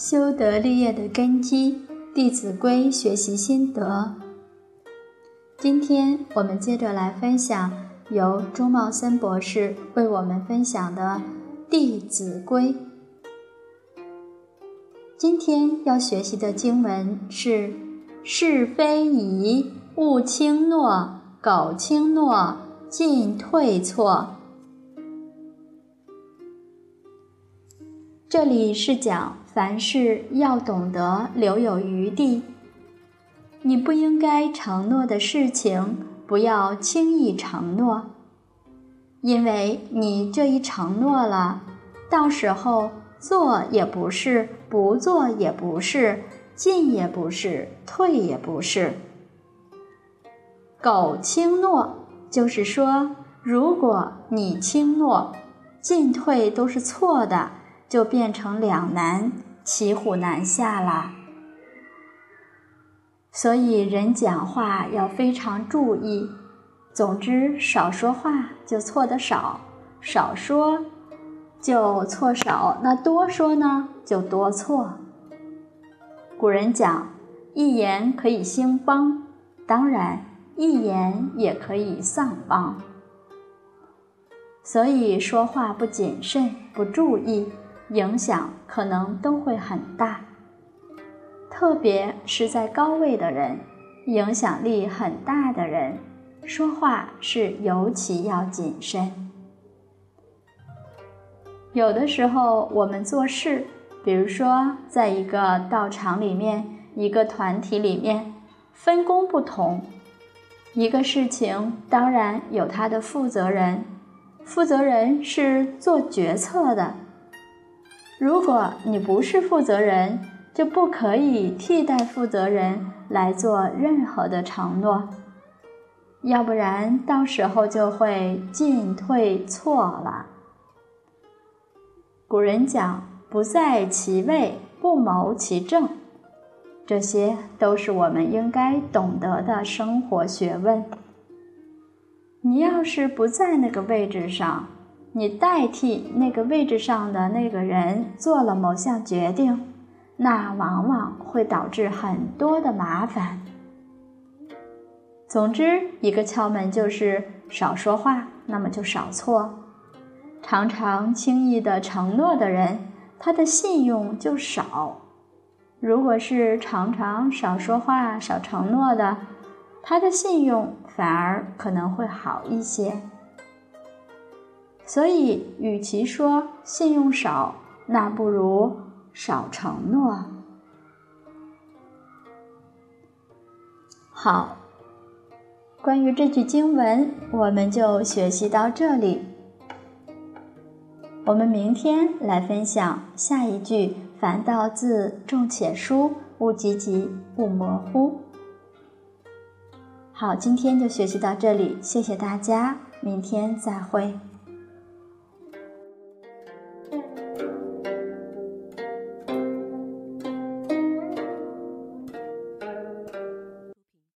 修德立业的根基，《弟子规》学习心得。今天我们接着来分享由朱茂森博士为我们分享的《弟子规》。今天要学习的经文是：“是非宜勿轻诺，苟轻诺，进退错。”这里是讲凡事要懂得留有余地。你不应该承诺的事情，不要轻易承诺，因为你这一承诺了，到时候做也不是，不做也不是，进也不是，退也不是。苟轻诺就是说，如果你轻诺，进退都是错的。就变成两难，骑虎难下了。所以人讲话要非常注意。总之，少说话就错的少，少说就错少。那多说呢，就多错。古人讲，一言可以兴邦，当然一言也可以丧邦。所以说话不谨慎，不注意。影响可能都会很大，特别是在高位的人，影响力很大的人，说话是尤其要谨慎。有的时候我们做事，比如说在一个道场里面，一个团体里面，分工不同，一个事情当然有他的负责人，负责人是做决策的。如果你不是负责人，就不可以替代负责人来做任何的承诺，要不然到时候就会进退错了。古人讲“不在其位，不谋其政”，这些都是我们应该懂得的生活学问。你要是不在那个位置上，你代替那个位置上的那个人做了某项决定，那往往会导致很多的麻烦。总之，一个窍门就是少说话，那么就少错。常常轻易的承诺的人，他的信用就少；如果是常常少说话、少承诺的，他的信用反而可能会好一些。所以，与其说信用少，那不如少承诺。好，关于这句经文，我们就学习到这里。我们明天来分享下一句：“凡道字重且疏，勿急急，勿模糊。”好，今天就学习到这里，谢谢大家，明天再会。